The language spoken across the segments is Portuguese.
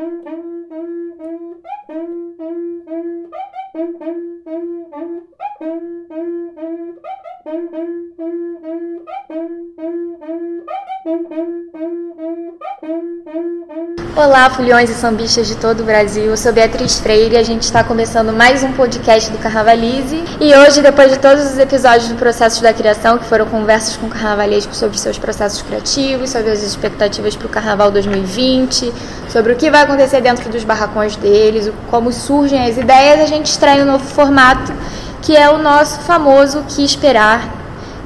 Mm-hmm. Olá, fulhões e sambistas de todo o Brasil. Eu sou Beatriz Freire e a gente está começando mais um podcast do Carnavalize. E hoje, depois de todos os episódios do Processo da Criação, que foram conversas com carnavalescos sobre seus processos criativos, sobre as expectativas para o Carnaval 2020, sobre o que vai acontecer dentro dos barracões deles, como surgem as ideias, a gente estreia um novo formato, que é o nosso famoso Que Esperar,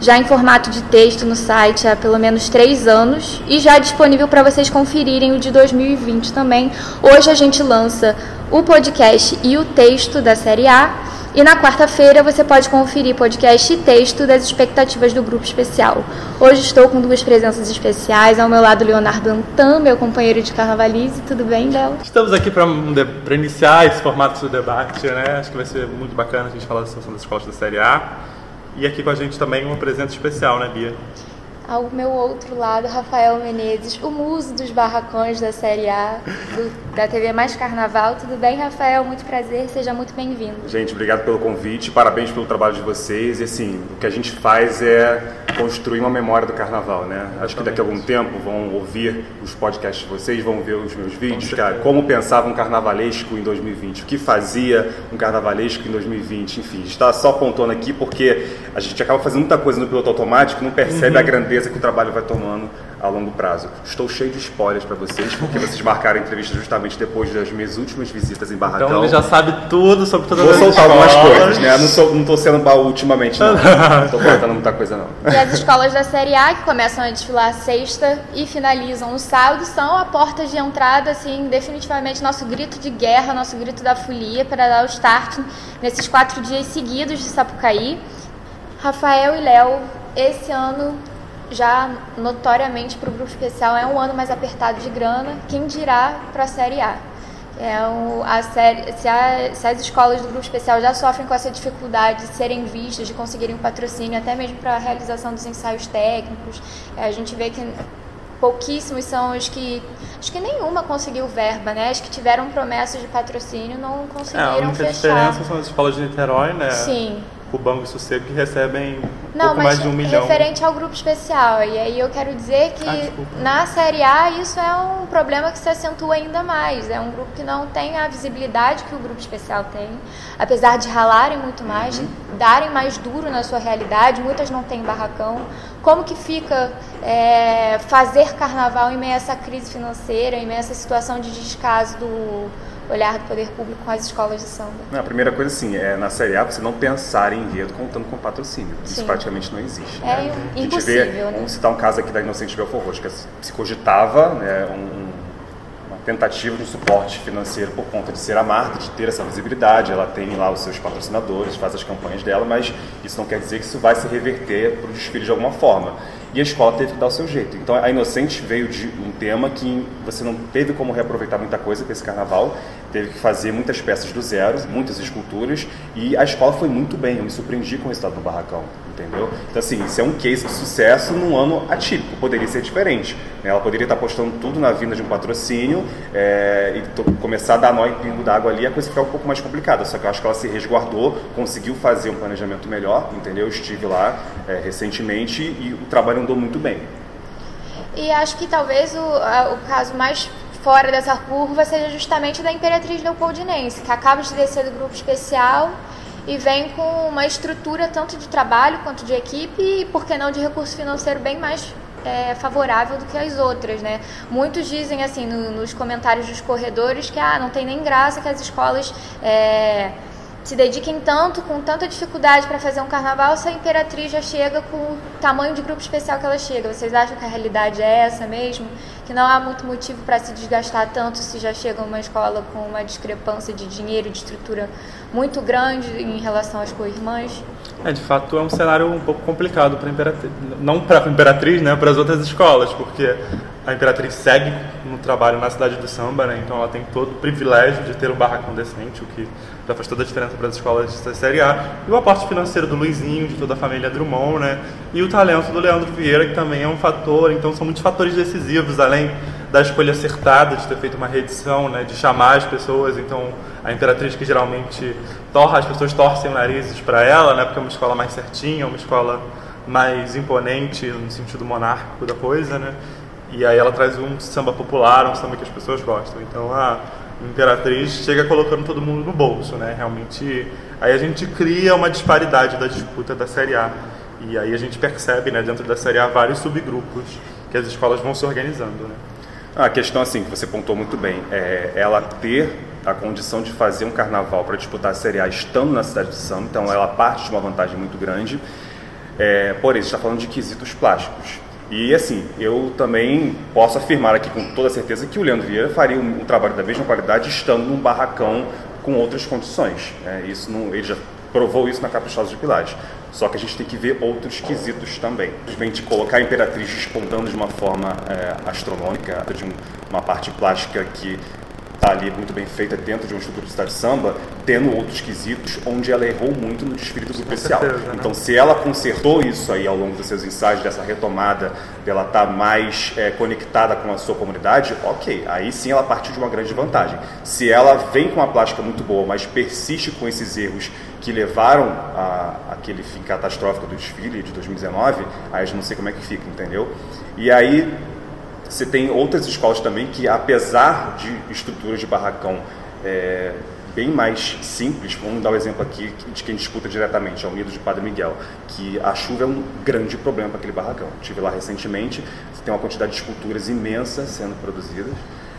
já em formato de texto no site há pelo menos três anos e já disponível para vocês conferirem o de 2020 também. Hoje a gente lança o podcast e o texto da série A. E na quarta-feira você pode conferir podcast e texto das expectativas do grupo especial. Hoje estou com duas presenças especiais. Ao meu lado, Leonardo Antan, meu companheiro de carnavalize. Tudo bem, Léo? Estamos aqui para iniciar esse formato do debate, né? Acho que vai ser muito bacana a gente falar da situação das escolas da Série A. E aqui com a gente também uma presença especial, né, Bia? Ao meu outro lado, Rafael Menezes, o muso dos barracões da Série A, do, da TV Mais Carnaval. Tudo bem, Rafael? Muito prazer, seja muito bem-vindo. Gente, obrigado pelo convite, parabéns pelo trabalho de vocês. E assim, o que a gente faz é construir uma memória do Carnaval, né? Acho que daqui a algum tempo vão ouvir os podcasts de vocês, vão ver os meus vídeos, cara, como pensava um carnavalesco em 2020, o que fazia um carnavalesco em 2020, enfim, está só apontando aqui porque a gente acaba fazendo muita coisa no piloto automático, não percebe uhum. a grandeza que o trabalho vai tomando a longo prazo. Estou cheio de spoilers para vocês, porque vocês marcaram a entrevista justamente depois das minhas últimas visitas em Barracão. Então ele já sabe tudo sobre todas Vou as soltar algumas coisas, né? Não, sou, não tô sendo baú ultimamente, não. não tô contando muita coisa, não. E as escolas da Série A, que começam a desfilar sexta e finalizam no sábado, são a porta de entrada, assim, definitivamente nosso grito de guerra, nosso grito da folia para dar o start nesses quatro dias seguidos de Sapucaí. Rafael e Léo, esse ano já notoriamente para o grupo especial é um ano mais apertado de grana, quem dirá para a Série A. É um, a série, se, a, se, as escolas do grupo especial já sofrem com essa dificuldade de serem vistas, de conseguirem um patrocínio, até mesmo para a realização dos ensaios técnicos, é, a gente vê que pouquíssimos são os que. Acho que nenhuma conseguiu verba, né? As que tiveram promessas de patrocínio não conseguiram é, a única fechar. diferença são as escolas de Niterói, né? Sim. O Banco e Sossego que recebem não, pouco mais de um milhão. referente ao grupo especial. E aí eu quero dizer que ah, na Série A isso é um problema que se acentua ainda mais. É um grupo que não tem a visibilidade que o grupo especial tem. Apesar de ralarem muito mais, uhum. de darem mais duro na sua realidade, muitas não têm barracão. Como que fica é, fazer carnaval em meio a essa crise financeira, em meio a essa situação de descaso do olhar do poder público com as escolas de samba? Não, a primeira coisa, assim, é na Série A você não pensar em enredo contando com patrocínio. Sim. Isso praticamente não existe. É né? impossível, vê, né? Vamos citar um caso aqui da Inocente Belfor Roxo, que se cogitava né, um, uma tentativa de um suporte financeiro por conta de ser a marca, de ter essa visibilidade, ela tem lá os seus patrocinadores, faz as campanhas dela, mas isso não quer dizer que isso vai se reverter para o desfile de alguma forma. E a escola teve que dar o seu jeito. Então a Inocente veio de um tema que você não teve como reaproveitar muita coisa para esse carnaval, teve que fazer muitas peças do zero, muitas esculturas, e a escola foi muito bem, eu me surpreendi com o resultado do barracão, entendeu? Então assim, isso é um case de sucesso num ano atípico, poderia ser diferente. Né? Ela poderia estar apostando tudo na vinda de um patrocínio é, e começar a dar nó em pingo d'água ali, a coisa ficar um pouco mais complicada, só que eu acho que ela se resguardou, conseguiu fazer um planejamento melhor, entendeu? Eu estive lá é, recentemente e o trabalho andou muito bem. E acho que talvez o, a, o caso mais fora dessa curva seja justamente da Imperatriz Leopoldinense, que acaba de descer do grupo especial e vem com uma estrutura tanto de trabalho quanto de equipe e, por que não, de recurso financeiro bem mais é, favorável do que as outras, né? Muitos dizem assim no, nos comentários dos corredores que ah, não tem nem graça que as escolas é, se dediquem tanto, com tanta dificuldade para fazer um carnaval, se a Imperatriz já chega com o tamanho de grupo especial que ela chega. Vocês acham que a realidade é essa mesmo? Que não há muito motivo para se desgastar tanto se já chega uma escola com uma discrepância de dinheiro, de estrutura muito grande em relação às co-irmãs? É, de fato, é um cenário um pouco complicado para a Imperatriz. Não para a Imperatriz, né, para as outras escolas, porque a Imperatriz segue no trabalho na cidade do samba, né, então ela tem todo o privilégio de ter um barracão decente, o que já faz toda a diferença para as escolas da Série A. E o aporte financeiro do Luizinho, de toda a família Drummond, né, e o talento do Leandro Vieira, que também é um fator. Então, são muitos fatores decisivos, além da escolha acertada de ter feito uma reedição, né, de chamar as pessoas. Então, a Imperatriz que geralmente torra, as pessoas torcem narizes para ela, né, porque é uma escola mais certinha, uma escola mais imponente no sentido monárquico da coisa, né? E aí ela traz um samba popular, um samba que as pessoas gostam. Então a Imperatriz chega colocando todo mundo no bolso, né? Realmente, aí a gente cria uma disparidade da disputa da Série A. E aí a gente percebe, né, dentro da Série A, vários subgrupos que as escolas vão se organizando, né? A questão, assim, que você pontuou muito bem, é ela ter a condição de fazer um carnaval para disputar a Série A estando na cidade de Samba, então ela parte de uma vantagem muito grande. É, porém, está falando de quesitos plásticos. E assim, eu também posso afirmar aqui com toda certeza que o Leandro Vieira faria um, um trabalho da mesma qualidade estando num barracão com outras condições. Né? Isso não, ele já provou isso na Caprichosa de Pilares. Só que a gente tem que ver outros quesitos também. Simplesmente colocar a Imperatriz despontando de uma forma é, astronômica, de um, uma parte plástica que está ali muito bem feita dentro de um estrutura de samba, tendo outros quesitos onde ela errou muito no desfile do especial. Certeza, né? Então, se ela consertou isso aí ao longo dos seus ensaios, dessa retomada, dela estar tá mais é, conectada com a sua comunidade, ok, aí sim ela partiu de uma grande vantagem. Se ela vem com uma plástica muito boa, mas persiste com esses erros que levaram a aquele fim catastrófico do desfile de 2019, aí eu não sei como é que fica, entendeu? E aí você tem outras escolas também que, apesar de estruturas de barracão é, bem mais simples, vamos dar o um exemplo aqui de quem disputa diretamente, a Unidos de Padre Miguel, que a chuva é um grande problema para aquele barracão. Estive lá recentemente, você tem uma quantidade de esculturas imensa sendo produzidas,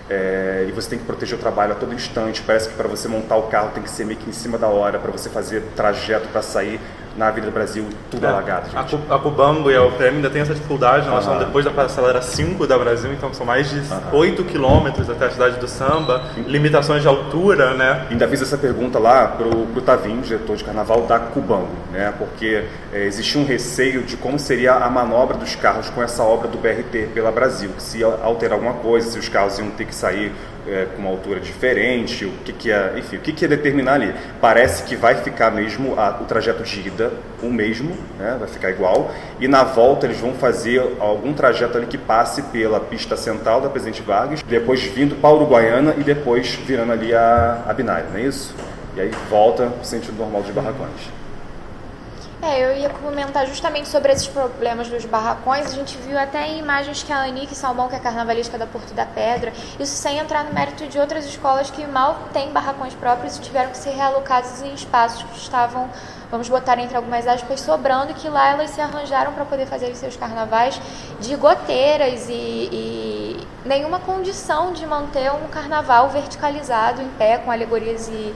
é, e você tem que proteger o trabalho a todo instante. Parece que para você montar o carro tem que ser meio que em cima da hora, para você fazer trajeto para sair na Avenida Brasil, tudo é, alagado. Gente. A, Cubambo e a UPM ainda tem essa dificuldade, nós uhum. depois da parcela 5 da Brasil, então são mais de uhum. 8 quilômetros até a cidade do samba, limitações de altura, né? Ainda fiz essa pergunta lá pro, pro Tavinho, diretor de carnaval da Cubambo, né? Porque é, existia um receio de como seria a manobra dos carros com essa obra do BRT pela Brasil, se alterar alguma coisa, se os carros iam ter que sair é, com uma altura diferente, o que, que é, enfim, o que, que é determinar ali. Parece que vai ficar mesmo a, o trajeto de ida o mesmo, né, vai ficar igual, e na volta eles vão fazer algum trajeto ali que passe pela pista central da Presidente Vargas, depois vindo para Uruguaiana e depois virando ali a, a binária, não é isso? E aí volta o sentido normal dos barracões. É, eu ia comentar justamente sobre esses problemas dos barracões. A gente viu até em imagens que a Anique Salmão, que é carnavalesca da Porto da Pedra, isso sem entrar no mérito de outras escolas que mal têm barracões próprios e tiveram que ser realocados em espaços que estavam, vamos botar entre algumas aspas, sobrando, que lá elas se arranjaram para poder fazer os seus carnavais de goteiras e, e nenhuma condição de manter um carnaval verticalizado em pé, com alegorias e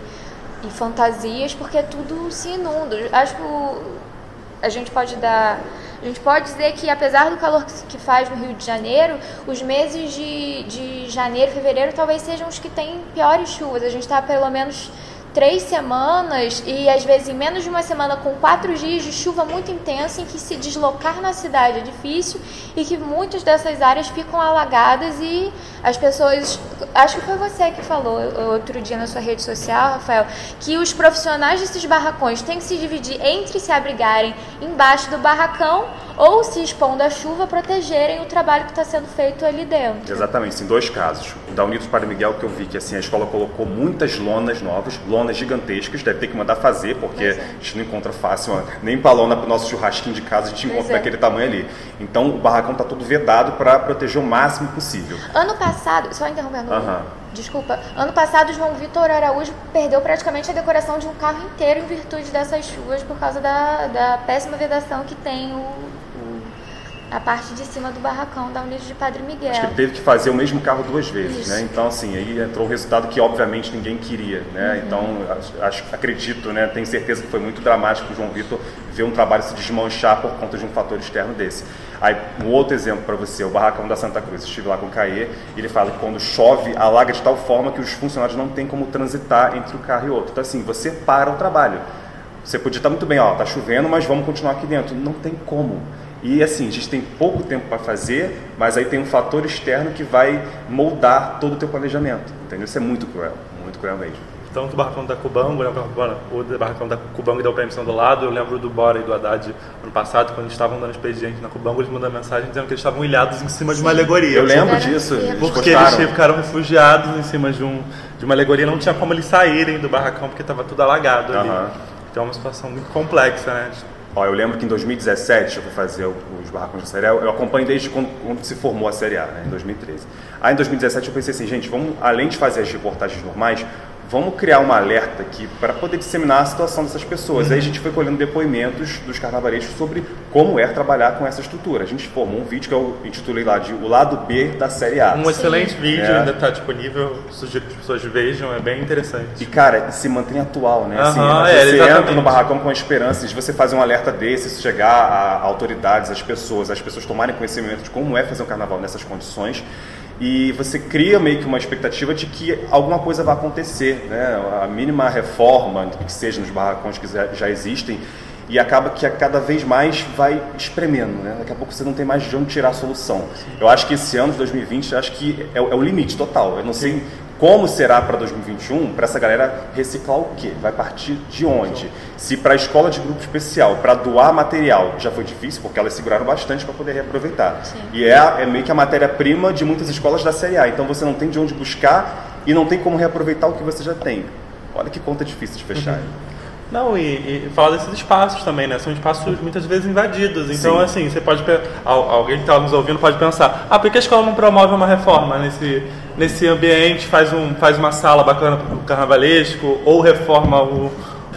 e fantasias, porque tudo se inunda. Acho que a gente pode dar. A gente pode dizer que, apesar do calor que faz no Rio de Janeiro, os meses de, de janeiro fevereiro talvez sejam os que têm piores chuvas. A gente está pelo menos três semanas e às vezes em menos de uma semana com quatro dias de chuva muito intensa em que se deslocar na cidade é difícil e que muitas dessas áreas ficam alagadas e as pessoas acho que foi você que falou outro dia na sua rede social Rafael que os profissionais desses barracões têm que se dividir entre se abrigarem embaixo do barracão ou se expondo à chuva protegerem o trabalho que está sendo feito ali dentro. Exatamente, em dois casos. O da Unidos para Miguel que eu vi que assim a escola colocou muitas lonas novas, lonas gigantescas, deve ter que mandar fazer porque é. a gente não encontra fácil, nem para lona para o nosso churrasquinho de casa a gente encontra é. daquele tamanho ali. Então o barracão está todo vedado para proteger o máximo possível. Ano passado, só interrompendo. Uhum. Desculpa. Ano passado, João Vitor Araújo perdeu praticamente a decoração de um carro inteiro em virtude dessas chuvas por causa da, da péssima vedação que tem o, a parte de cima do barracão da Unidos de Padre Miguel. Acho que teve que fazer o mesmo carro duas vezes, Isso. né? Então, assim, aí entrou o resultado que obviamente ninguém queria, né? Uhum. Então, acho, acredito, né? Tenho certeza que foi muito dramático o João Vitor ver um trabalho se desmanchar por conta de um fator externo desse. Aí, um outro exemplo para você, o barracão da Santa Cruz. estive lá com o Caê, e ele fala que quando chove, alaga de tal forma que os funcionários não têm como transitar entre um carro e outro. Então, assim, você para o trabalho. Você podia estar muito bem, ó, tá chovendo, mas vamos continuar aqui dentro. Não tem como. E assim, a gente tem pouco tempo para fazer, mas aí tem um fator externo que vai moldar todo o teu planejamento. Entendeu? Isso é muito cruel, muito cruel mesmo. tanto o barracão da Cubango, né, o barracão da Cubango e da UPM são do lado. Eu lembro do Bora e do Haddad ano passado, quando eles estavam dando expediente na Cubango, eles mandam mensagem dizendo que eles estavam ilhados em cima Sim. de uma alegoria. Eu lembro disso. Porque eles ficaram refugiados em cima de, um, de uma alegoria, não tinha como eles saírem do barracão porque estava tudo alagado ali. Então é uma situação muito complexa, né? Ó, eu lembro que em 2017 eu fui fazer os barracões da Série A. Eu acompanho desde quando, quando se formou a Série A, né, em 2013. Aí em 2017 eu pensei assim, gente, vamos, além de fazer as reportagens normais, vamos criar um alerta aqui para poder disseminar a situação dessas pessoas. Uhum. Aí a gente foi colhendo depoimentos dos carnavaleiros sobre como é trabalhar com essa estrutura. A gente formou um vídeo que eu intitulei lá de O Lado B da Série A. Um Sim. excelente vídeo, é. ainda está disponível, sugiro que as pessoas vejam, é bem interessante. E cara, se mantém atual, né? Assim, uhum, é, você exatamente. entra no barracão com a esperança de você fazer um alerta desse, chegar a autoridades, as pessoas, as pessoas tomarem conhecimento de como é fazer um carnaval nessas condições e você cria meio que uma expectativa de que alguma coisa vai acontecer, né? A mínima reforma que seja nos barracões que já existem e acaba que cada vez mais vai espremendo, né? Daqui a pouco você não tem mais de onde tirar a solução. Sim. Eu acho que esse ano de 2020, acho que é, é o limite total. Eu não Sim. sei como será para 2021 para essa galera reciclar o quê? Vai partir de onde? Se para a escola de grupo especial, para doar material, já foi difícil, porque elas seguraram bastante para poder reaproveitar. Sim. E é, é meio que a matéria-prima de muitas escolas da Série A. Então você não tem de onde buscar e não tem como reaproveitar o que você já tem. Olha que conta difícil de fechar. Uhum. Não, e, e falar desses espaços também, né? São espaços muitas vezes invadidos. Então, Sim. assim, você pode. Alguém que está nos ouvindo pode pensar: ah, por que a escola não promove uma reforma nesse, nesse ambiente, faz, um, faz uma sala bacana para o carnavalesco, ou reforma o.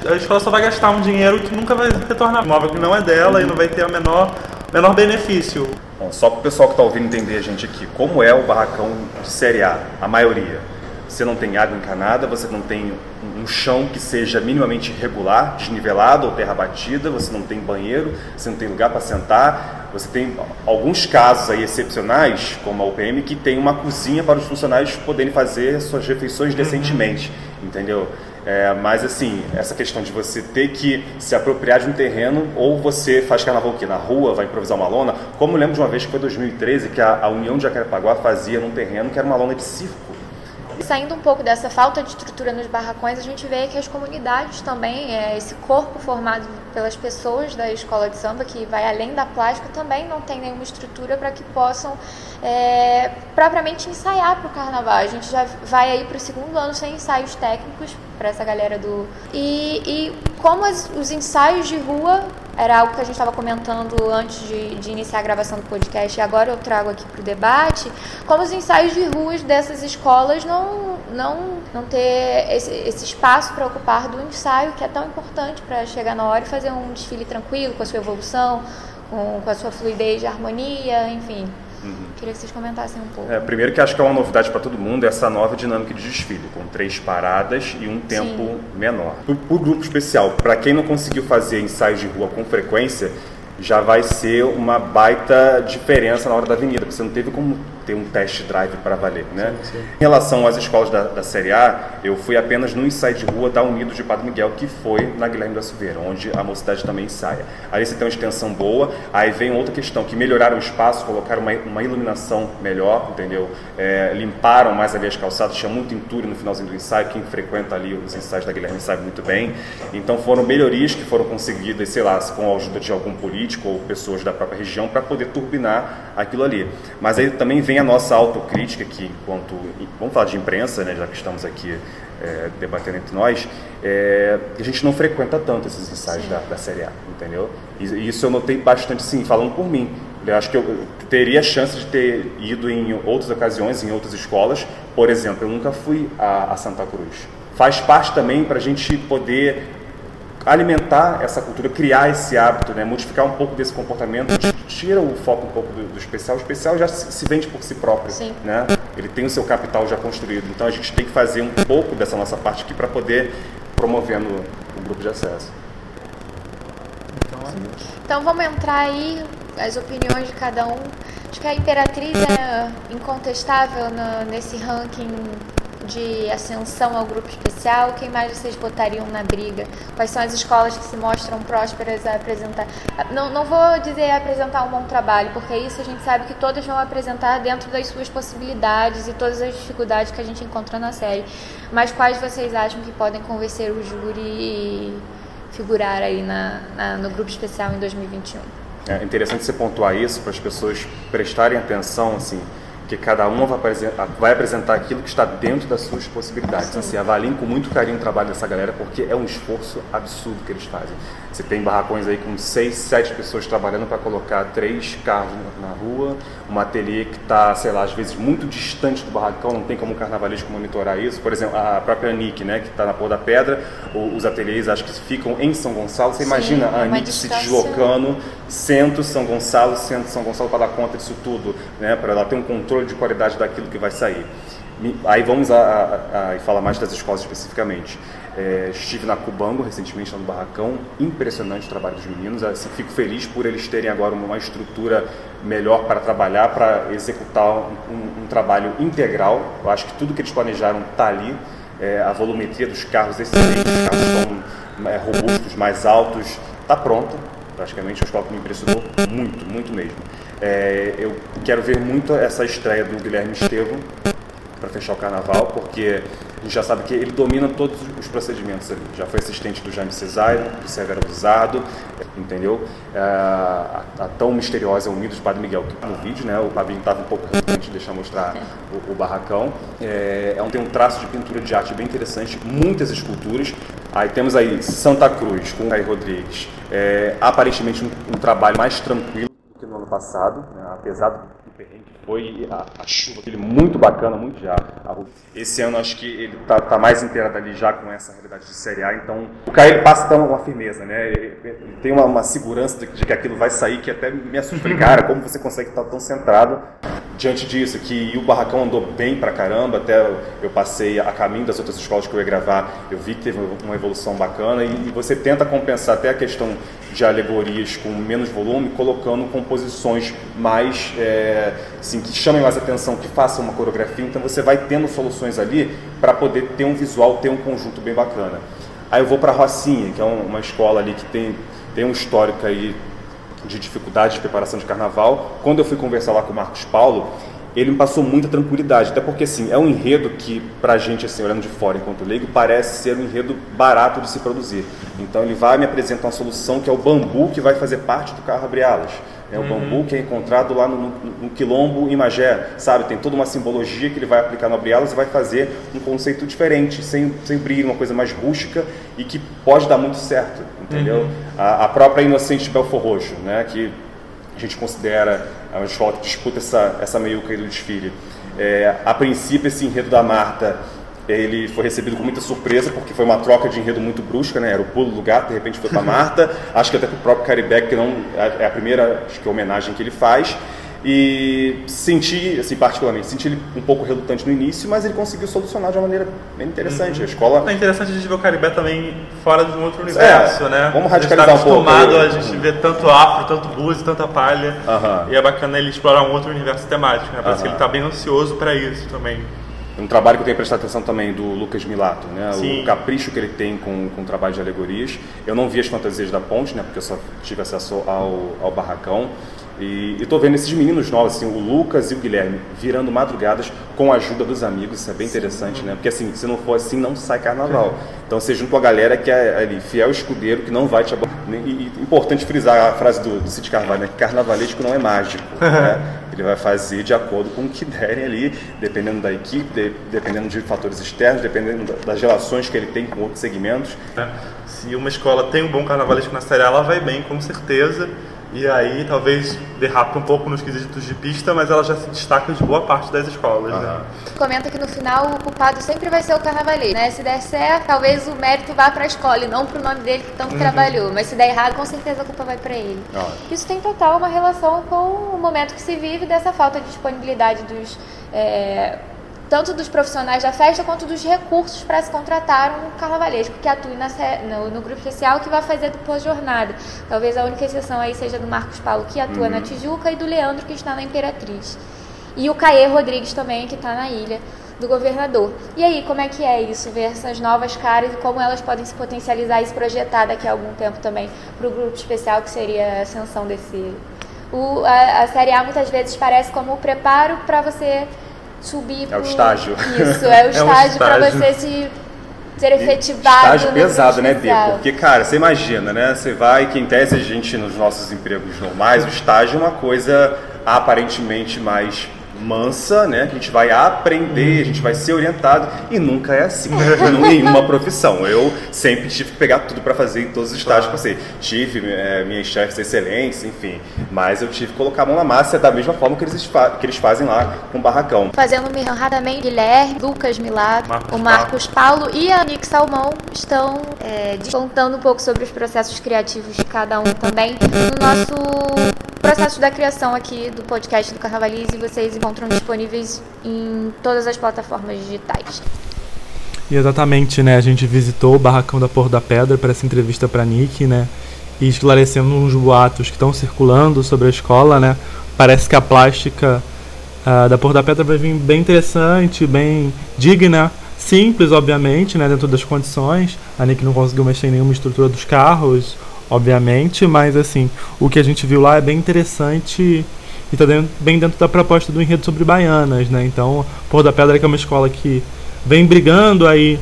A escola só vai gastar um dinheiro que nunca vai retornar. Imóvel que não é dela uhum. e não vai ter o menor, menor benefício. Bom, só para o pessoal que está ouvindo entender a gente aqui, como é o barracão de Série A, a maioria? Você não tem água encanada, você não tem um chão que seja minimamente regular, desnivelado ou terra batida, você não tem banheiro, você não tem lugar para sentar, você tem alguns casos aí excepcionais, como a UPM, que tem uma cozinha para os funcionários poderem fazer suas refeições decentemente, uhum. entendeu? É, mas assim, essa questão de você ter que se apropriar de um terreno, ou você faz carnaval aqui na rua, vai improvisar uma lona, como eu lembro de uma vez que foi 2013, que a, a União de Jacarepaguá fazia num terreno que era uma lona de circo. Saindo um pouco dessa falta de estrutura nos barracões, a gente vê que as comunidades também, é, esse corpo formado pelas pessoas da escola de samba, que vai além da plástica, também não tem nenhuma estrutura para que possam é, propriamente ensaiar para o carnaval. A gente já vai aí para o segundo ano sem ensaios técnicos para essa galera do. E, e como as, os ensaios de rua era algo que a gente estava comentando antes de, de, iniciar a gravação do podcast e agora eu trago aqui para o debate, como os ensaios de ruas dessas escolas não, não, não ter esse, esse espaço para ocupar do ensaio, que é tão importante para chegar na hora e fazer um desfile tranquilo, com a sua evolução, com, com a sua fluidez e harmonia, enfim. Queria que vocês comentassem um pouco. É, primeiro que acho que é uma novidade para todo mundo essa nova dinâmica de desfile, com três paradas e um tempo Sim. menor. Para o grupo especial, para quem não conseguiu fazer ensaios de rua com frequência, já vai ser uma baita diferença na hora da avenida, porque você não teve como ter um test drive para valer, né? Sim, sim. Em relação às escolas da, da, Série A, eu fui apenas no ensaio de rua da Unidos de Padre Miguel, que foi na Guilherme da Silveira, onde a mocidade também ensaia. Aí você tem uma extensão boa, aí vem outra questão, que melhoraram o espaço, colocaram uma, uma iluminação melhor, entendeu? É, limparam mais ali as calçadas, tinha muito entulho no finalzinho do ensaio, quem frequenta ali os ensaios da Guilherme sabe muito bem. Então foram melhorias que foram conseguidas, sei lá, com a ajuda de algum político ou pessoas da própria região, para poder turbinar aquilo ali. Mas aí também vem a nossa autocrítica aqui, enquanto. Vamos falar de imprensa, né, já que estamos aqui é, debatendo entre nós, é, a gente não frequenta tanto esses ensaios da, da, Série A, entendeu? E isso eu notei bastante, sim, falando por mim. Eu acho que eu teria chance de ter ido em outras ocasiões, em outras escolas. Por exemplo, eu nunca fui a, a Santa Cruz. Faz parte também para a gente poder alimentar essa cultura, criar esse hábito, né? modificar um pouco desse comportamento, tira o foco um pouco do, do especial. O especial já se, se, vende por si próprio, Sim. né? Ele tem o seu capital já construído. Então a gente tem que fazer um pouco dessa nossa parte aqui para poder promovendo o grupo de acesso. Então, então vamos entrar aí as opiniões de cada um. Acho que a Imperatriz é incontestável no, nesse ranking de ascensão ao grupo especial? Quem mais vocês botariam na briga? Quais são as escolas que se mostram prósperas a apresentar? Não, não vou dizer apresentar um bom trabalho, porque isso a gente sabe que todas vão apresentar dentro das suas possibilidades e todas as dificuldades que a gente encontra na série. Mas quais vocês acham que podem convencer o júri e figurar aí na, na no grupo especial em 2021? É interessante você pontuar isso para as pessoas prestarem atenção, assim, que cada uma vai apresentar, vai apresentar aquilo que está dentro das suas possibilidades. Assim, avaliem com muito carinho o trabalho dessa galera, porque é um esforço absurdo que eles fazem. Você tem barracões aí com seis, sete pessoas trabalhando para colocar três carros na rua, um ateliê que está, sei lá, às vezes muito distante do barracão, não tem como um carnavalesco monitorar isso. Por exemplo, a própria Nick, né, que está na Pôr da Pedra, os ateliês acho que ficam em São Gonçalo. Você Sim, imagina a Nick se deslocando centro São Gonçalo, centro São Gonçalo para dar conta disso tudo, né, para ela ter um controle de qualidade daquilo que vai sair. Aí vamos a, a, a, falar mais das escolas especificamente. É, estive na Cubango recentemente, lá no Barracão. Impressionante o trabalho dos meninos. Assim, fico feliz por eles terem agora uma estrutura melhor para trabalhar, para executar um, um, trabalho integral. Eu acho que tudo que eles planejaram está ali. É, a volumetria dos carros excelente, os carros estão é, robustos, mais altos, está pronta. Praticamente, a escola que me impressionou muito, muito mesmo. É, eu quero ver muito essa estreia do Guilherme Estevam para fechar o carnaval, porque a gente já sabe que ele domina todos os procedimentos ali. Já foi assistente do Jaime Cesário, do Severo Abusado, entendeu? É, a, a, tão misteriosa Unidos Padre Miguel, que no vídeo, né? O Fabinho estava um pouco relutante de deixar mostrar o, o barracão. É, é um, tem um traço de pintura de arte bem interessante, muitas esculturas. Aí temos aí Santa Cruz, com o Caio Rodrigues. É, aparentemente um, um, trabalho mais tranquilo passado, né? apesar do perrengue que foi a, a chuva dele muito bacana, muito já. Esse ano acho que ele tá, tá, mais inteirado ali já com essa realidade de Série A, então o Caio ele passa uma firmeza, né? Ele, ele tem uma, uma segurança de, de, que aquilo vai sair que até me assusta. Cara, como você consegue estar tão centrado diante disso? Que o Barracão andou bem pra caramba, até eu passei a caminho das outras escolas que eu ia gravar, eu vi que teve uma evolução bacana e, e você tenta compensar até a questão de alegorias com menos volume, colocando composições mais é, assim, que chamem mais atenção, que façam uma coreografia. Então você vai tendo soluções ali para poder ter um visual, ter um conjunto bem bacana. Aí eu vou para Rocinha, que é uma escola ali que tem, tem um histórico aí de dificuldade de preparação de carnaval. Quando eu fui conversar lá com o Marcos Paulo, ele me passou muita tranquilidade, até porque assim, é um enredo que pra gente assim, olhando de fora enquanto leigo, parece ser um enredo barato de se produzir. Então ele vai me apresentar uma solução que é o bambu que vai fazer parte do carro abre alas. É o uhum. bambu que é encontrado lá no, no, no, quilombo em Magé, sabe? Tem toda uma simbologia que ele vai aplicar no Abrielas e vai fazer um conceito diferente, sem, sem brilho, uma coisa mais rústica e que pode dar muito certo, entendeu? Uhum. A, a, própria Inocente de Belfor Roxo, né? Que a gente considera escola que disputa essa, essa meiuca do desfile. É, a princípio, esse enredo da Marta ele foi recebido com muita surpresa, porque foi uma troca de enredo muito brusca, né? Era o pulo do gato, de repente foi para Marta. acho que até para o próprio Caribeck, que não é a primeira acho que, homenagem que ele faz. E senti, assim, particularmente, senti ele um pouco relutante no início, mas ele conseguiu solucionar de uma maneira bem interessante. Uhum. A escola. É interessante a gente ver o Caribé também fora de um outro universo, é, né? Vamos radicalizar a gente tá um pouco. acostumado a gente ver tanto afro, tanto blues, tanta palha. Uhum. E é bacana ele explorar um outro universo temático, né? Parece que ele está bem ansioso para isso também um trabalho que eu tenho prestado atenção também do Lucas Milato, né? Sim. O capricho que ele tem com, com o trabalho de alegorias. Eu não vi as fantasias da ponte, né? Porque eu só tive acesso ao, ao barracão. E estou vendo esses meninos novos, assim, o Lucas e o Guilherme, virando madrugadas com a ajuda dos amigos, isso é bem interessante, Sim. né? Porque assim, se não for assim, não sai carnaval. Então você junto com a galera que é ali, fiel escudeiro, que não vai te abandonar. E, e, importante frisar a frase do, do Cid Carvalho, né? Que carnavalesco não é mágico. né? Ele vai fazer de acordo com o que derem ali, dependendo da equipe, de, dependendo de fatores externos, dependendo das relações que ele tem com outros segmentos. Se uma escola tem um bom carnavalesco na série, ela vai bem, com certeza. E aí talvez derrapa um pouco nos quesitos de pista, mas ela já se destaca de boa parte das escolas, né? Comenta que no final o culpado sempre vai ser o carnavalesco, né? Se der certo, talvez o mérito vá para a escola e não para o nome dele que tanto uhum. trabalhou. Mas se der errado, com certeza a culpa vai para ele. Isso tem total uma relação com o momento que se vive dessa falta de disponibilidade dos é, tanto dos profissionais da festa quanto dos recursos para se contratar um carnavalesco que atue na, no, no, grupo especial que vai fazer depois jornada. Talvez a única exceção aí seja do Marcos Paulo, que atua uhum. na Tijuca, e do Leandro, que está na Imperatriz. E o Caê Rodrigues também, que está na ilha. do governador. E aí, como é que é isso? Ver essas novas caras e como elas podem se potencializar e se projetar daqui a algum tempo também para o grupo especial que seria a ascensão desse. O, a, a Série A muitas vezes parece como o preparo para você subir. É o estágio. Isso, é o estágio, é um para você se ser efetivado. Estágio pesado, né, Bia? Porque, cara, você imagina, né? Você vai, que em tese a gente nos nossos empregos normais, o estágio é uma coisa aparentemente mais mansa, né? Que a gente vai aprender, a gente vai ser orientado e nunca é assim em nenhuma profissão. Eu sempre tive que pegar tudo para fazer em todos os estágios que passei. Tive é, minhas chefes de excelência, enfim, mas eu tive que colocar a mão na massa da mesma forma que eles, que eles fazem lá com o barracão. Fazendo um rapidamente, Guilherme, Lucas Milagro, Marcos o Marcos Paulo. Paulo. e a Nick Salmão estão é, contando um pouco sobre os processos criativos de cada um também no nosso processo da criação aqui do podcast do Carnavalize. Vocês encontram disponíveis em todas as plataformas digitais. E exatamente, né? A gente visitou o barracão da Porra da Pedra para essa entrevista para Nick, né? E esclarecendo uns boatos que estão circulando sobre a escola, né? Parece que a plástica uh, da Porra da Pedra vai vir bem interessante, bem digna, simples, obviamente, né? Dentro das condições. A Nick não conseguiu mexer em nenhuma estrutura dos carros, obviamente, mas assim, o que a gente viu lá é bem interessante e está bem dentro da proposta do enredo sobre baianas, né? Então, Porra da Pedra que é uma escola que vem brigando aí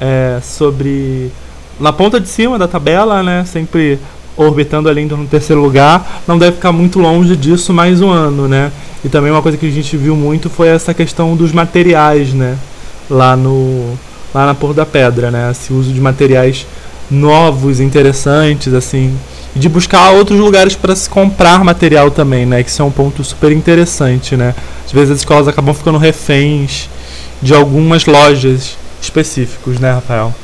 é, sobre na ponta de cima da tabela, né? Sempre orbitando ali no terceiro lugar, não deve ficar muito longe disso mais um ano, né? E também uma coisa que a gente viu muito foi essa questão dos materiais, né? Lá no lá na Porra da Pedra, né? Esse uso de materiais novos, interessantes, assim, e de buscar outros lugares para se comprar material também, né? Que isso é um ponto super interessante, né? Às vezes as escolas acabam ficando reféns de algumas lojas específicos, né, Rafael?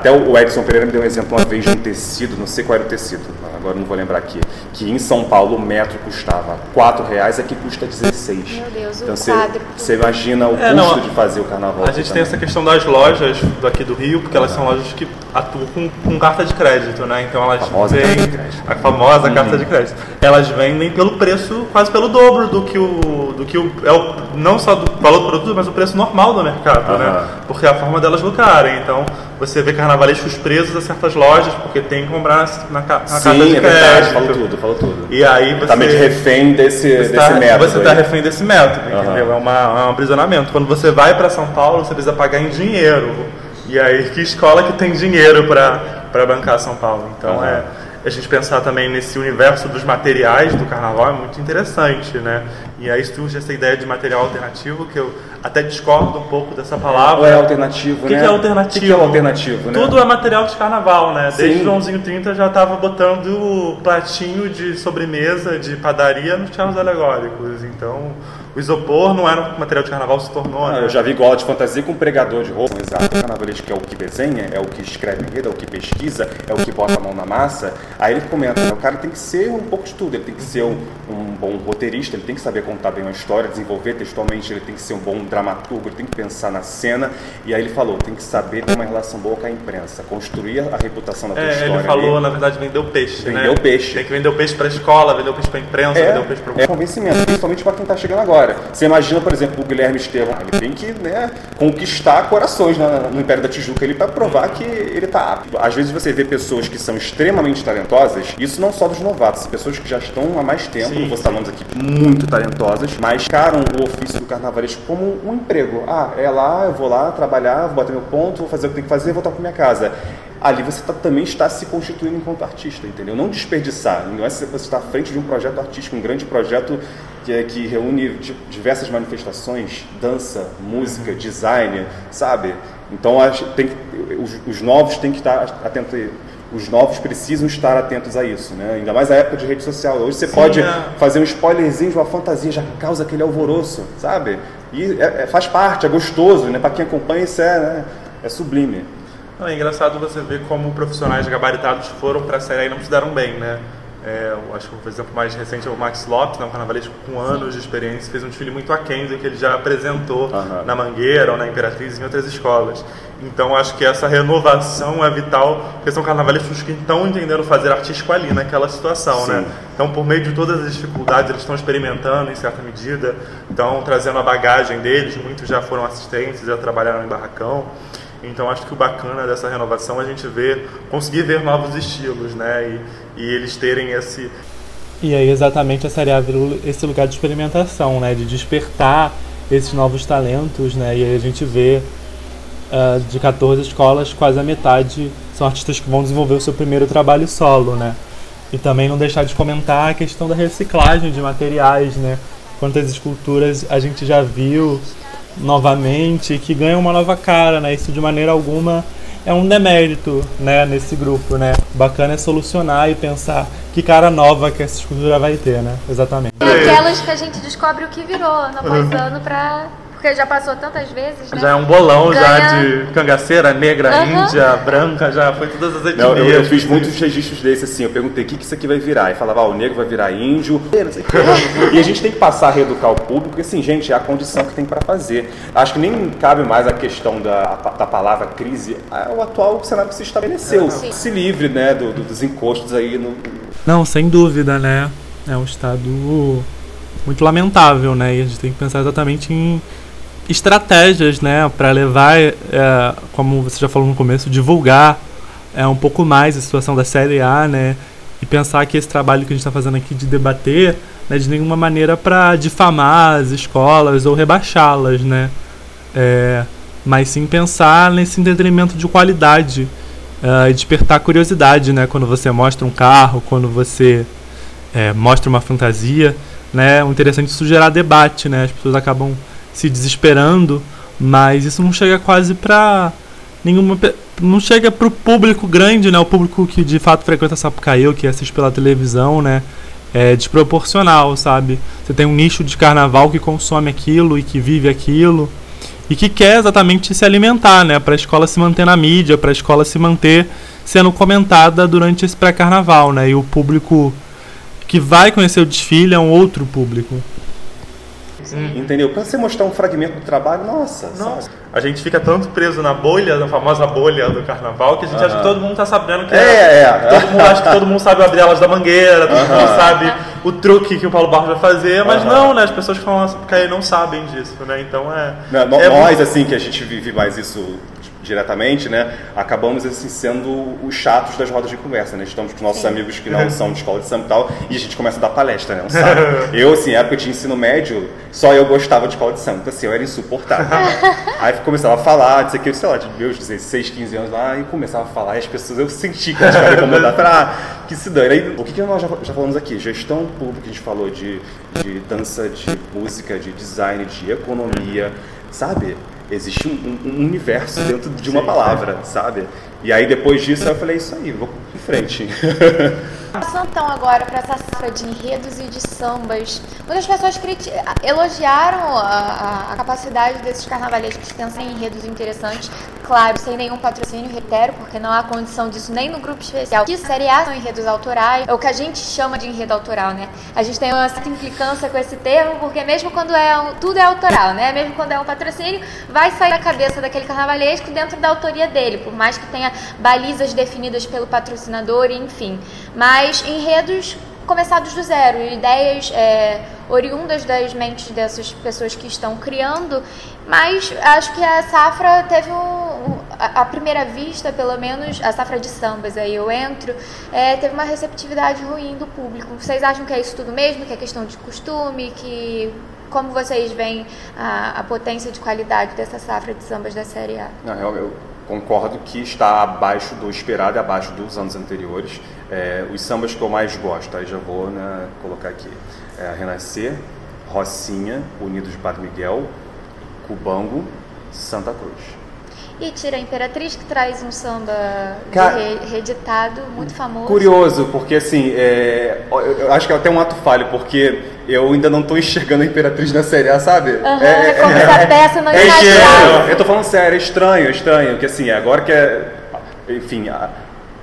Até o Edson Pereira me deu um exemplo uma vez de um tecido, não sei qual era o tecido, agora não vou lembrar aqui, que em São Paulo o metro custava R$ reais, aqui custa 16. Meu Deus, então, o você, quadro. Você imagina o é, custo não, de fazer o carnaval. A gente também. tem essa questão das lojas daqui do Rio, porque elas são lojas que atuam com, com carta de crédito, né? Então elas famosa vendem a famosa uhum. carta de crédito. Elas vendem pelo preço quase pelo dobro do que o do que o é o, não só do valor do produto, mas o preço normal do mercado, uhum. né? Porque é a forma delas lucrarem. Então você vê carnavalescos presos a certas lojas porque tem que comprar na, na, Sim, carta de é verdade, falou tudo, falou tudo. E aí você tá meio refém desse, desse tá, método. Você está refém desse método, uhum. entendeu? É, uma, é um aprisionamento. Quando você vai para São Paulo, você precisa pagar em dinheiro. E aí, que escola que tem dinheiro para bancar São Paulo? Então, uhum. é, a gente pensar também nesse universo dos materiais do carnaval é muito interessante, né? E aí surge essa ideia de material alternativo que eu até discordo um pouco dessa palavra. Ou é alternativo, o que né? Que é alternativo? O que, que é alternativo, né? Tudo é material de carnaval, né? Desde Sim. Joãozinho 30 já estava botando platinho de sobremesa de padaria nos teatros alegóricos. Então, o isopor não era um material de carnaval, se tornou. Ah, né? Eu já vi igual de fantasia com pregador de roupa. Exato. O carnavalesco é o que desenha, é o que escreve enredo, é o que pesquisa, é o que bota a mão na massa. Aí ele comenta, né? o cara tem que ser um pouco de tudo. Ele tem que ser um, um bom roteirista, ele tem que saber contar bem uma história, desenvolver textualmente, ele tem que ser um bom dramaturgo, ele tem que pensar na cena. E aí ele falou, tem que saber ter uma relação boa com a imprensa, construir a reputação da tua é, história. Ele falou, ali. na verdade, vender o peixe. Né? o peixe. Tem que vender o peixe para a escola, vender o peixe para a imprensa, é, vender o peixe para É convencimento, principalmente para quem está chegando agora. Você imagina, por exemplo, o Guilherme Estevam, ele tem que né, conquistar corações no Império da Tijuca ele para provar que ele está apto. Às vezes você vê pessoas que são extremamente talentosas, isso não só dos novatos, pessoas que já estão há mais tempo, sim, vou citar nomes aqui, muito talentosas, mas caram o ofício do carnavalesco como um emprego. Ah, é lá, eu vou lá trabalhar, vou bater meu ponto, vou fazer o que tem que fazer e voltar para minha casa ali você tá, também está se constituindo enquanto artista, entendeu? Não desperdiçar. Não é você estar à frente de um projeto artístico, um grande projeto que, é, que reúne diversas manifestações, dança, música, uhum. design, sabe? Então tem, os, os novos têm que estar atentos os novos precisam estar atentos a isso, né? Ainda mais na época de rede social. Hoje você Sim, pode é. fazer um spoilerzinho de uma fantasia, já causa aquele alvoroço, sabe? E é, é, faz parte, é gostoso, né? Para quem acompanha isso é, né? é sublime. Não, é engraçado você ver como profissionais gabaritados foram para a série e não se deram bem, né? É, eu acho que o exemplo mais recente é o Max Lopes, né, um carnavalesco com anos de experiência, fez um desfile muito aquém do que ele já apresentou Aham. na Mangueira ou na Imperatriz e em outras escolas. Então acho que essa renovação é vital, porque são carnavalescos que estão entendendo fazer artístico ali naquela situação, Sim. né? Então por meio de todas as dificuldades eles estão experimentando em certa medida, estão trazendo a bagagem deles, muitos já foram assistentes, já trabalharam em barracão. Então acho que o bacana dessa renovação é a gente ver, conseguir ver novos estilos, né? E, e eles terem esse E aí exatamente a Série A esse lugar de experimentação, né? De despertar esses novos talentos, né? E aí a gente vê ah, de 14 escolas, quase a metade são artistas que vão desenvolver o seu primeiro trabalho solo, né? E também não deixar de comentar a questão da reciclagem de materiais, né? Quantas esculturas a gente já viu novamente que ganham uma nova cara, né? Isso de maneira alguma é um demérito, né, nesse grupo, né? Bacana é solucionar e pensar que cara nova que essa escultura vai ter, né? Exatamente. E aquelas que a gente descobre o que virou ano após ano pra. Porque já passou tantas vezes, né? Já é um bolão já Ganha- de cangaceira, negra, Aham. índia, branca, já foi todas as etnias. Não, eu, eu fiz muitos registros desses assim. Eu perguntei o que, que isso aqui vai virar. E falava, ah, o negro vai virar índio. e a gente tem que passar a reeducar o público, porque assim, gente, é a condição que tem para fazer. Acho que nem cabe mais a questão da, da palavra crise. É o atual cenário que se estabeleceu. Sim. Se livre, né, do- do- dos encostos aí no, Não, sem dúvida, né? É um estado muito lamentável, né? E a gente tem que pensar exatamente em estratégias, né, para levar, é, como você já falou no começo, divulgar é, um pouco mais a situação da Série A, né? E pensar que esse trabalho que a gente está fazendo aqui de debater, né, de nenhuma maneira para difamar as escolas ou rebaixá-las, né? É, mas sim pensar nesse entretenimento de qualidade e despertar curiosidade, né? Quando você mostra um carro, quando você é, mostra uma fantasia, né? O interessante é isso gerar debate, né? As pessoas acabam se desesperando, mas isso não chega quase pra nenhuma não chega pro público grande, né? O público que de fato frequenta Sapucaí, ou que assiste pela televisão, né? É desproporcional, sabe? Você tem um nicho de carnaval que consome aquilo e que vive aquilo e que quer exatamente se alimentar, né? Para a escola se manter na mídia, para a escola se manter sendo comentada durante esse pré-carnaval, né? E o público que vai conhecer o desfile é um outro público. Entendeu? Pra você mostrar um fragmento do trabalho, nossa. Nossa, sabe? a gente fica tanto preso na bolha, na famosa bolha do carnaval, que a gente acha que todo mundo tá sabendo que É, é. Todo mundo acha que todo mundo sabe abrir elas da mangueira, todo mundo sabe o truque que o Paulo Barros vai fazer, mas Aham. não, né? As pessoas que falam assim, porque aí não sabem disso, né? Então é. No- é nós, muito- assim, que a gente vive mais isso diretamente, né, acabamos assim sendo os chatos das rodas de conversa, né? Estamos com nossos amigos que não são de escola de samba e tal, e a gente começa a dar palestra, né? Um saco. Eu, assim, época de ensino médio, só eu gostava de escola de samba, então assim, eu era insuportável. Aí começava a falar, disso aqui, sei lá, de meus 16, 15 anos lá, e começava a falar, e as pessoas, eu senti que elas ficaram incomodadas, ah, que se dane. Aí, o que, que nós já, já falamos aqui? Gestão pública, a gente falou de, de dança, de música, de design, de economia, sabe? Existe um, um- universo dentro de uma palavra, sabe? E aí depois disso eu falei, isso aí, vou em frente. Passando então agora para essa safra de enredos e de sambas, muitas pessoas elogiaram a, a- a capacidade desses carnavalescos pensar em enredos interessantes, claro, sem nenhum patrocínio, reitero, porque não há condição disso nem no grupo especial. Que série A são enredos autorais, é o que a gente chama de enredo autoral, né? A gente tem uma certa implicância com esse termo, porque mesmo quando é um, tudo é autoral, né? Mesmo quando é um patrocínio, vai sair da cabeça daquele carnavalesco dentro da autoria dele, por mais que tenha balizas definidas pelo patrocinador, enfim. Mas enredos começados do zero, ideias é, oriundas das mentes dessas pessoas que estão criando, mas acho que a safra teve um, a, primeira vista, pelo menos, a safra de sambas, aí eu entro, é, teve uma receptividade ruim do público. Vocês acham que é isso tudo mesmo, que é questão de costume, que como vocês veem a, a potência de qualidade dessa safra de sambas da Série A? Não, eu, eu concordo que está abaixo do esperado abaixo dos anos anteriores. É, os sambas que eu mais gosto, aí já vou né, colocar aqui. É, Renascer, Rocinha, Unidos de Padre Miguel, Cubango, Santa Cruz. E Tira a Imperatriz, que traz um samba re- reeditado, muito famoso. Curioso, porque assim, é, eu acho que é até um ato falho, porque eu ainda não estou enxergando a Imperatriz na série A, sabe? Aham, é como se a peça não É encaixasse. estranho. Eu tô falando sério, é estranho, é estranho, que assim, agora que é. Enfim, a-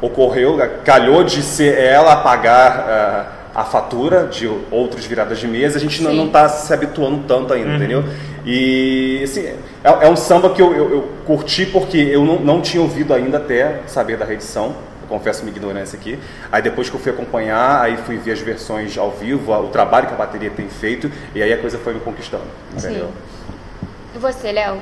ocorreu, calhou de ser ela a pagar uh, a fatura de outros viradas de mesa, a gente Sim. não está se habituando tanto ainda, uhum. entendeu? E assim, é, é, um samba que eu, eu, eu curti porque eu não, não, tinha ouvido ainda até saber da reedição. Eu confesso minha ignorância aqui. Aí depois que eu fui acompanhar, aí fui ver as versões ao vivo, o trabalho que a bateria tem feito, e aí a coisa foi me conquistando. Entendeu? Sim. E você, Léo?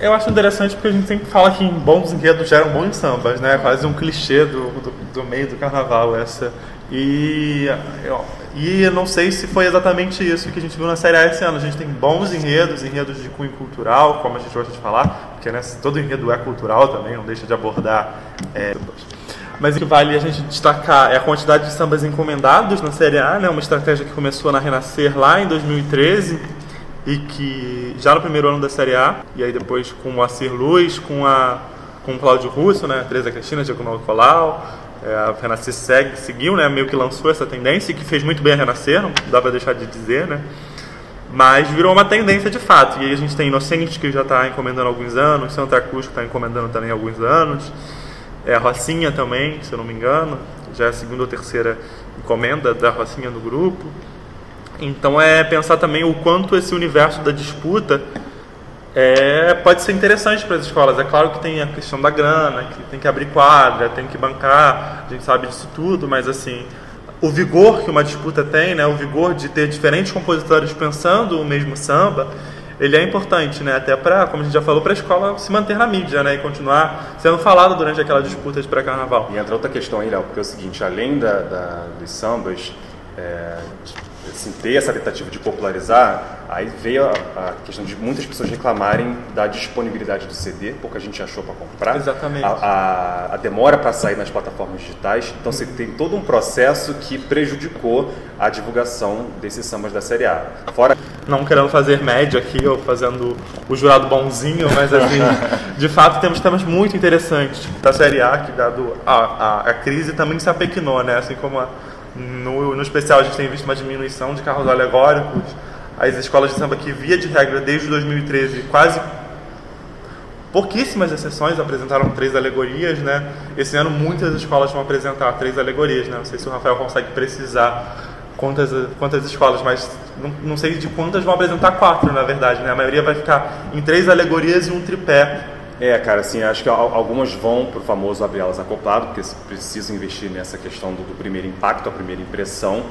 Eu acho interessante porque a gente sempre fala que bons enredos geram bons sambas, né? É quase um clichê do, do, do meio do carnaval essa. E eu, e eu não sei se foi exatamente isso que a gente viu na Série A esse ano. A gente tem bons enredos, enredos de cunho cultural, como a gente gosta de falar, porque né, todo enredo é cultural também, não deixa de abordar. É, mas o que vale a gente destacar é a quantidade de sambas encomendados na Série A, né? uma estratégia que começou na Renascer lá em 2013 e que já no primeiro ano da Série A, e aí depois com o Acir Luz, com, a, com o Cláudio Russo, né, Teresa Cristina, Giacomo Colau, é, a Renascer segue, seguiu, né, meio que lançou essa tendência, que fez muito bem a Renascer, não dá para deixar de dizer, né, mas virou uma tendência de fato. E aí a gente tem Inocente, que já está encomendando há alguns anos, Santa Cruz, que está encomendando também há alguns anos, é, a Rocinha também, se eu não me engano, já é a segunda ou terceira encomenda da Rocinha no grupo. Então é pensar também o quanto esse universo da disputa é, pode ser interessante para as escolas. É claro que tem a questão da grana, que tem que abrir quadra, tem que bancar, a gente sabe disso tudo, mas assim, o vigor que uma disputa tem, né, o vigor de ter diferentes compositores pensando o mesmo samba, ele é importante, né, até para, como a gente já falou, para a escola se manter na mídia, né, e continuar sendo falado durante aquela disputa de pré-carnaval. E entra outra questão aí, Léo, porque é o seguinte, além da, da dos sambas, é, assim, ter essa tentativa de popularizar, aí veio a, a, questão de muitas pessoas reclamarem da disponibilidade do CD, pouca gente achou para comprar. Exatamente. A, a, a demora para sair nas plataformas digitais. Então você tem todo um processo que prejudicou a divulgação desses sambas da Série A. Fora não querendo fazer média aqui ou fazendo o jurado bonzinho, mas assim, de fato temos temas muito interessantes da Série A, que dado a, a, a crise também se apequinou, né? Assim como a, no, no especial, a gente tem visto uma diminuição de carros alegóricos. As escolas de samba que, via de regra, desde 2013, quase pouquíssimas exceções apresentaram três alegorias, né? Esse ano muitas escolas vão apresentar três alegorias, né? Não sei se o Rafael consegue precisar quantas, quantas escolas, mas não, não sei de quantas vão apresentar quatro, na verdade, né? A maioria vai ficar em três alegorias e um tripé é, cara, assim, acho que algumas vão para o famoso abrir elas acoplado, porque precisam investir nessa questão do, do, primeiro impacto, a primeira impressão.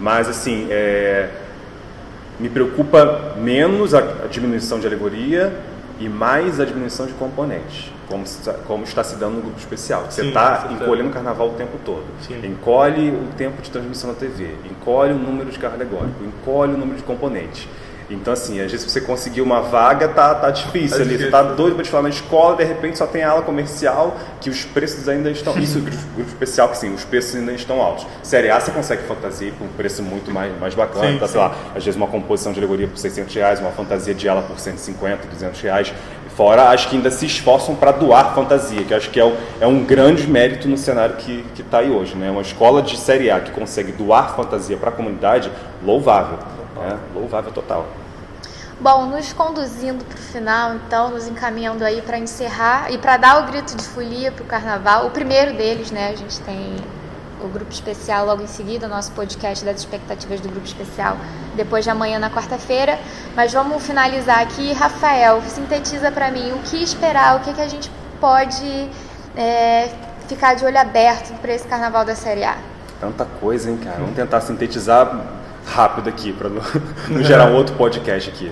Mas, assim, é, me preocupa menos a, a, diminuição de alegoria e mais a diminuição de componentes, como, se, como está se dando no grupo especial. Você está encolhendo o carnaval o tempo todo. Sim. Encolhe o tempo de transmissão na TV, encolhe o número de carro alegórico, encolhe o número de componentes. Então, assim, às vezes você conseguir uma vaga, tá, tá difícil é ali. Difícil. Você tá doido para te falar na escola, de repente só tem a ala comercial, que os preços ainda estão. Isso, grupo, especial, que sim, os preços ainda estão altos. Série A você consegue fantasia com um preço muito mais, mais bacana. Sim, tá, sei lá, às vezes uma composição de alegoria por 600 reais, uma fantasia de ala por 150, 200 reais. Fora, acho que ainda se esforçam para doar fantasia, que acho que é um, é um grande mérito no cenário que está aí hoje. Né? Uma escola de Série A que consegue doar fantasia para a comunidade, louvável. Né? Louvável total. Bom, nos conduzindo para o final, então, nos encaminhando aí para encerrar e para dar o grito de folia para o carnaval. O primeiro deles, né? A gente tem o grupo especial logo em seguida, o nosso podcast das expectativas do grupo especial, depois de amanhã na quarta-feira. Mas vamos finalizar aqui. Rafael, sintetiza para mim o que esperar, o que, que a gente pode é, ficar de olho aberto para esse carnaval da Série A. Tanta coisa, hein, cara? Vamos tentar sintetizar rápido aqui, para não, não, gerar um outro podcast aqui.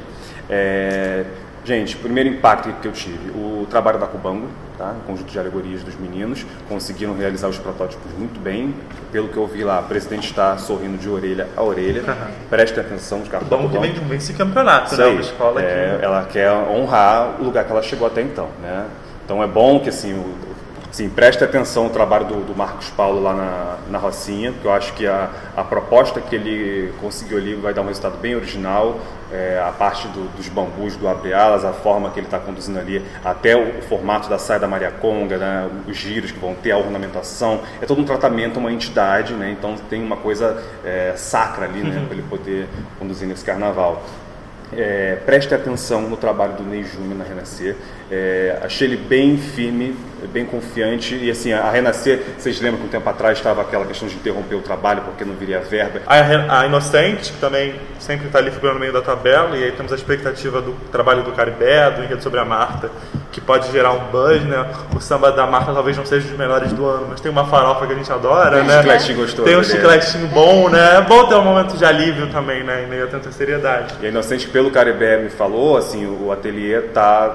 É, gente, primeiro impacto que eu tive, o trabalho da Cubango, tá? o conjunto de alegorias dos meninos, conseguiram realizar os protótipos muito bem. Pelo que eu vi lá, o presidente está sorrindo de orelha a orelha. Uhum. Preste atenção de carro Cubango que vem de um vice-campeonato, né? Uma escola é, que... Ela quer honrar o lugar que ela chegou até então, né? Então é bom que assim, o, Sim, preste atenção ao trabalho do, do, Marcos Paulo lá na, na Rocinha, porque eu acho que a, a proposta que ele conseguiu ali vai dar um resultado bem original. É, a parte do, dos bambus, do abre-alas, a forma que ele está conduzindo ali, até o, o, formato da saia da Maria Conga, né, os giros que vão ter, a ornamentação. É todo um tratamento, uma entidade, né, então tem uma coisa é, sacra ali né, uhum. para ele poder conduzir nesse carnaval. É, preste atenção no trabalho do Ney Júnior na Renascer. É, achei ele bem firme bem confiante. E assim, a Renascer, vocês lembram que um tempo atrás estava aquela questão de interromper o trabalho porque não viria verba? A, a Inocente, que também sempre está ali figurando no meio da tabela, e aí temos a expectativa do trabalho do Caribé, do Enredo sobre a Marta, que pode gerar um buzz, né? O samba da Marta talvez não seja dos melhores do ano, mas tem uma farofa que a gente adora, tem um né? chicletinho gostoso. Tem um chicletinho bom, né? É bom ter um momento de alívio também, né? Em meio a tanta seriedade. E a Inocente, pelo Caribé, me falou, assim, o ateliê tá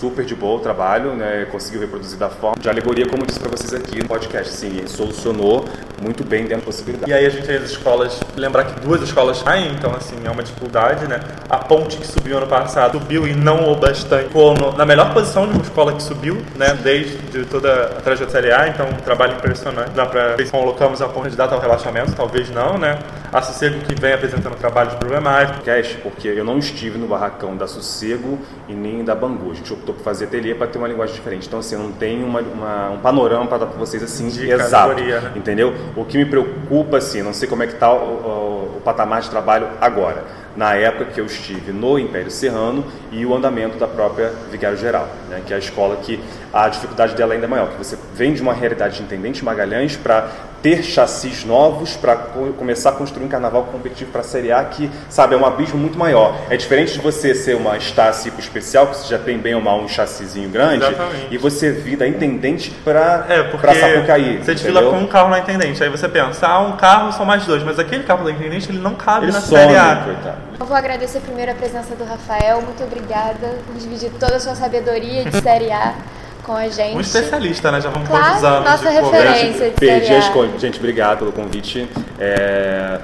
super de boa o trabalho, né? Conseguiu reproduzir da forma de alegoria, como eu disse para vocês aqui no podcast. Sim, solucionou muito bem dentro da possibilidade. E aí a gente tem as escolas, lembrar que duas escolas caem, então assim, é uma dificuldade, né? A ponte que subiu ano passado subiu e não o bastante. Ficou na melhor posição de uma escola que subiu, né? Desde de toda a trajetória A, então um trabalho impressionante. Dá para ver se colocamos a ponte candidata ao relaxamento, talvez não, né? A Sossego que vem apresentando trabalhos problemáticos. Cash, porque eu não estive no barracão da Sossego e nem da Bangu. A gente optou por fazer ateliê para ter uma linguagem diferente. Então, assim, eu não tenho uma, uma, um panorama para dar para vocês assim, de exato. Né? Entendeu? O que me preocupa, assim, não sei como é que está o, o, o patamar de trabalho agora na época que eu estive no Império Serrano e o andamento da própria Vigário Geral, né, que é a escola que a dificuldade dela ainda é maior, que você vem de uma realidade de Intendente Magalhães para ter chassis novos, para co começar a construir um carnaval competitivo para a Série A, que, sabe, é um abismo muito maior. É diferente de você ser uma Estácio especial, que você já tem bem ou mal um chassizinho grande, Exatamente. e você vir da Intendente para é, Sapucaí. Você desfila com um carro na Intendente, aí você pensa, ah, um carro são mais dois, mas aquele carro da Intendente ele não cabe ele na some, Série A. Coitado. Eu vou agradecer primeiro a presença do Rafael, muito obrigada por dividir toda a sua sabedoria de Série A com a gente. Um especialista, né? Já vamos claro, quantos anos nossa de referência de Perdi A. contas. Gente, obrigado pelo convite. É...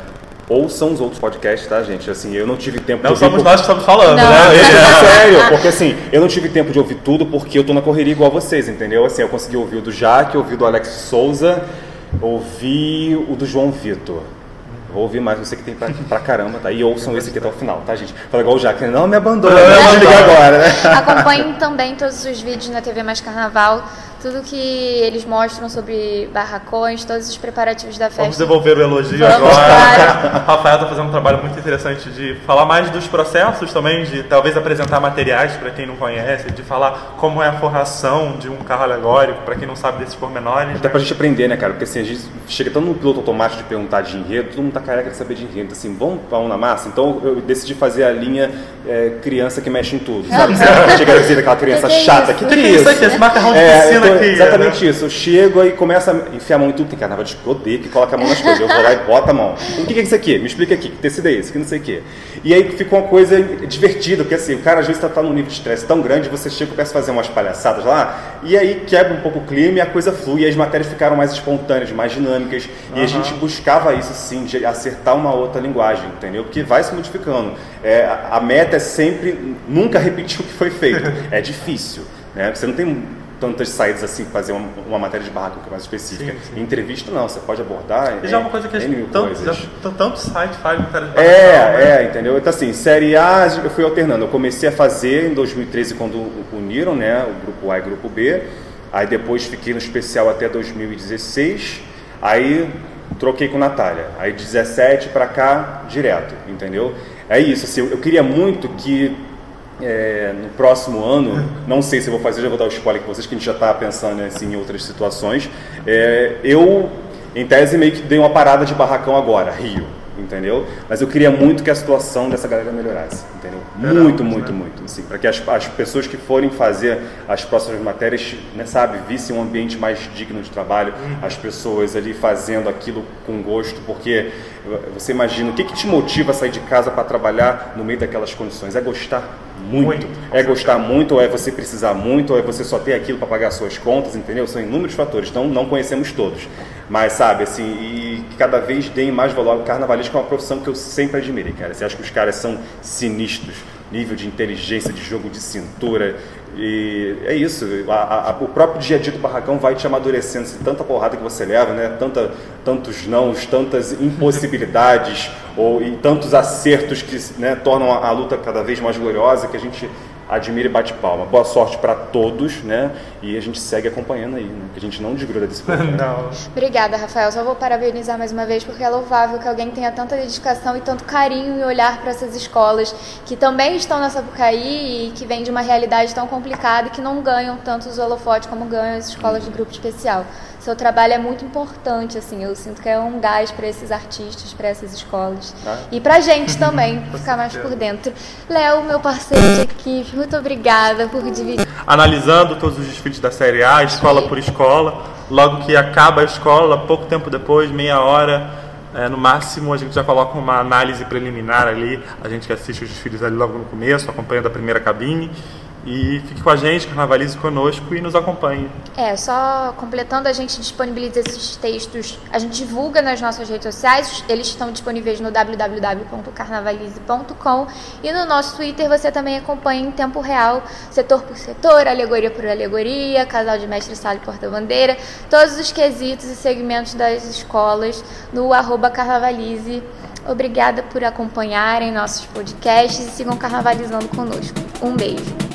Ouçam os outros podcasts, tá, gente? Assim, eu não tive tempo Não de ouvir... somos nós que estamos falando, Não. né? É sério, porque assim, eu não tive tempo de ouvir tudo porque eu tô na correria igual vocês, entendeu? Assim, eu consegui ouvir o do Jaque, ouvi o do Alex Souza, ouvi o do João Vitor. Vou ouvir mais você que tem pra, pra caramba, tá? E ouçam esse aqui até o final, tá, gente? Fala igual o Jaque, não me abandona, Não não abandona. agora, né? Acompanhem também todos os vídeos na TV Mais Carnaval, tudo que eles mostram sobre barracões, todos os preparativos da Vamos festa. devolver o elogio Vamos, agora. O Rafael está fazendo um trabalho muito interessante de falar mais dos processos também, de talvez apresentar materiais para quem não conhece, de falar como é a forração de um carro alegórico, para quem não sabe desses pormenores. Até pra gente aprender, né, cara? Porque assim, a gente chega tão no piloto automático de perguntar de enredo, todo mundo tá careca de saber de enredo. Então, Assim, vamos pra um na massa? Então eu decidi fazer a linha é, criança que mexe em tudo, sabe? Você chega a dizer aquela criança Que que é chata, que que é triste. isso aqui? Esse macarrão de É, piscina aqui. exatamente né? isso. Eu chego aí começa a enfiar a mão em tudo. Tem carnaval de odeio que coloca a mão nas coisas. Eu vou lá e boto a mão. O que é isso aqui? Me explica aqui. Que tecido é esse? Que não sei o quê. E aí fica uma coisa divertida, porque assim, o cara às vezes tá, tá num nível de estresse tão grande, você chega e começa a fazer umas palhaçadas lá, e aí quebra um pouco o clima e a coisa flui, e as matérias ficaram mais espontâneas, mais dinâmicas, e a gente buscava isso sim, de acertar uma outra linguagem, entendeu? Porque vai se modificando. É, a, a meta é sempre nunca repetir o que foi feito. É difícil, né? Você não tem tantas saídas assim, fazer uma, uma matéria de barraco que é mais específica. Sim, sim. Em entrevista não, você pode abordar. E já é uma coisa que a gente, tanto, já, tanto site faz matéria de É, barracão, né? é, entendeu? Então assim, série A eu fui alternando. Eu comecei a fazer em 2013 quando uniram, né, o grupo A e o grupo B. Aí depois fiquei no especial até 2016. Aí troquei com Natália. Aí 17 pra cá direto, entendeu? É isso, assim, eu, eu queria muito que é, no próximo ano, não sei se eu vou fazer, já vou dar o spoiler com vocês, que a gente já está pensando assim, em outras situações. É, eu, em tese, meio que dei uma parada de barracão agora, Rio, entendeu? Mas eu queria muito que a situação dessa galera melhorasse, entendeu? Muito, Esperamos, muito, né? muito, assim, para que as, as pessoas que forem fazer as próximas matérias, né, sabe, vissem um ambiente mais digno de trabalho, as pessoas ali fazendo aquilo com gosto, porque você imagina, o que, que te motiva a sair de casa para trabalhar no meio daquelas condições? É gostar muito. Muito, É gostar muito, ou é você precisar muito, ou é você só ter aquilo para pagar suas contas, entendeu? São inúmeros fatores, então não conhecemos todos. Mas, sabe, assim, e que cada vez deem mais valor. O carnavalesco é uma profissão que eu sempre admirei, cara. Você acha que os caras são sinistros, nível de inteligência, de jogo de cintura. E é isso, a- a- o próprio dia a dia do barracão vai te amadurecendo. Se tanta porrada que você leva, né? Tanta, tantos nãos, tantas impossibilidades ou e tantos acertos que né, tornam a, a luta cada vez mais gloriosa, que a gente admira e bate palma. Boa sorte para todos, né? E a gente segue acompanhando aí, né? Que a gente não desgruda desse povo. Né? Não. Obrigada, Rafael. Só vou parabenizar mais uma vez, porque é louvável que alguém tenha tanta dedicação e tanto carinho e olhar para essas escolas que também estão na Sapucaí e que vêm de uma realidade tão complicada e que não ganham tanto os holofotes como ganham as escolas de grupo especial seu trabalho é muito importante, assim, eu sinto que é um gás para esses artistas, para essas escolas. Ah. E para a gente também, ficar mais por dentro. Léo, meu parceiro de equipe, muito obrigada por dividir. Analisando todos os desfiles da Série A, escola por escola, logo que acaba a escola, pouco tempo depois, meia hora, é, no máximo a gente já coloca uma análise preliminar ali, a gente que assiste os desfiles ali logo no começo, acompanhando a primeira cabine. E fique com a gente, carnavalize conosco e nos acompanhe. É, só completando, a gente disponibiliza esses textos, a gente divulga nas nossas redes sociais, eles estão disponíveis no www.carnavalize.com e no nosso Twitter você também acompanha em tempo real, setor por setor, alegoria por alegoria, casal de mestre sala e porta-bandeira, todos os quesitos e segmentos das escolas no arroba carnavalize. Obrigada por acompanharem nossos podcasts e sigam carnavalizando conosco. Um beijo.